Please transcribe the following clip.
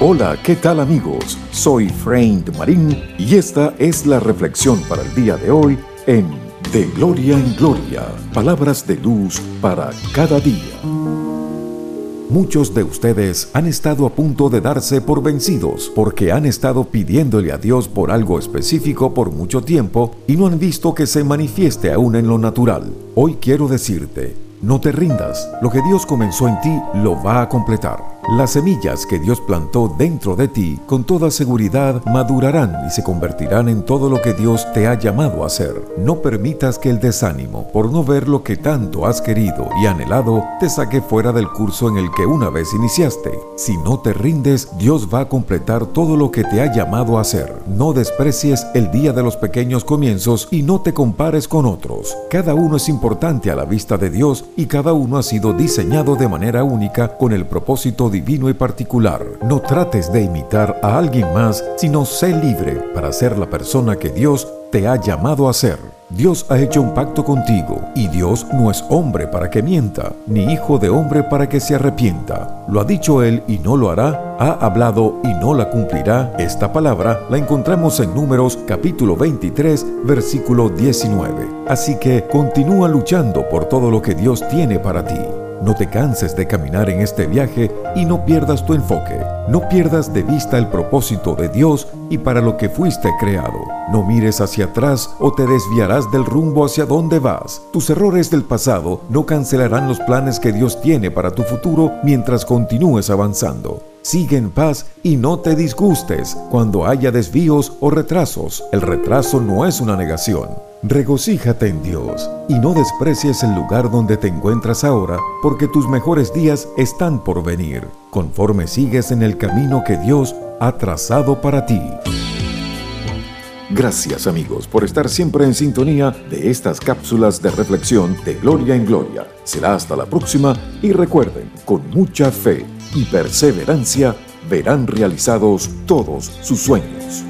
Hola, ¿qué tal amigos? Soy Frank Marín y esta es la reflexión para el día de hoy en De Gloria en Gloria, palabras de luz para cada día. Muchos de ustedes han estado a punto de darse por vencidos porque han estado pidiéndole a Dios por algo específico por mucho tiempo y no han visto que se manifieste aún en lo natural. Hoy quiero decirte, no te rindas, lo que Dios comenzó en ti lo va a completar. Las semillas que Dios plantó dentro de ti con toda seguridad madurarán y se convertirán en todo lo que Dios te ha llamado a hacer. No permitas que el desánimo por no ver lo que tanto has querido y anhelado te saque fuera del curso en el que una vez iniciaste. Si no te rindes, Dios va a completar todo lo que te ha llamado a hacer. No desprecies el día de los pequeños comienzos y no te compares con otros. Cada uno es importante a la vista de Dios y cada uno ha sido diseñado de manera única con el propósito de divino y particular. No trates de imitar a alguien más, sino sé libre para ser la persona que Dios te ha llamado a ser. Dios ha hecho un pacto contigo y Dios no es hombre para que mienta, ni hijo de hombre para que se arrepienta. Lo ha dicho Él y no lo hará, ha hablado y no la cumplirá. Esta palabra la encontramos en Números capítulo 23, versículo 19. Así que continúa luchando por todo lo que Dios tiene para ti. No te canses de caminar en este viaje y no pierdas tu enfoque. No pierdas de vista el propósito de Dios y para lo que fuiste creado. No mires hacia atrás o te desviarás del rumbo hacia donde vas. Tus errores del pasado no cancelarán los planes que Dios tiene para tu futuro mientras continúes avanzando. Sigue en paz y no te disgustes cuando haya desvíos o retrasos. El retraso no es una negación. Regocíjate en Dios y no desprecies el lugar donde te encuentras ahora, porque tus mejores días están por venir, conforme sigues en el camino que Dios ha trazado para ti. Gracias amigos por estar siempre en sintonía de estas cápsulas de reflexión de Gloria en Gloria. Será hasta la próxima y recuerden, con mucha fe y perseverancia verán realizados todos sus sueños.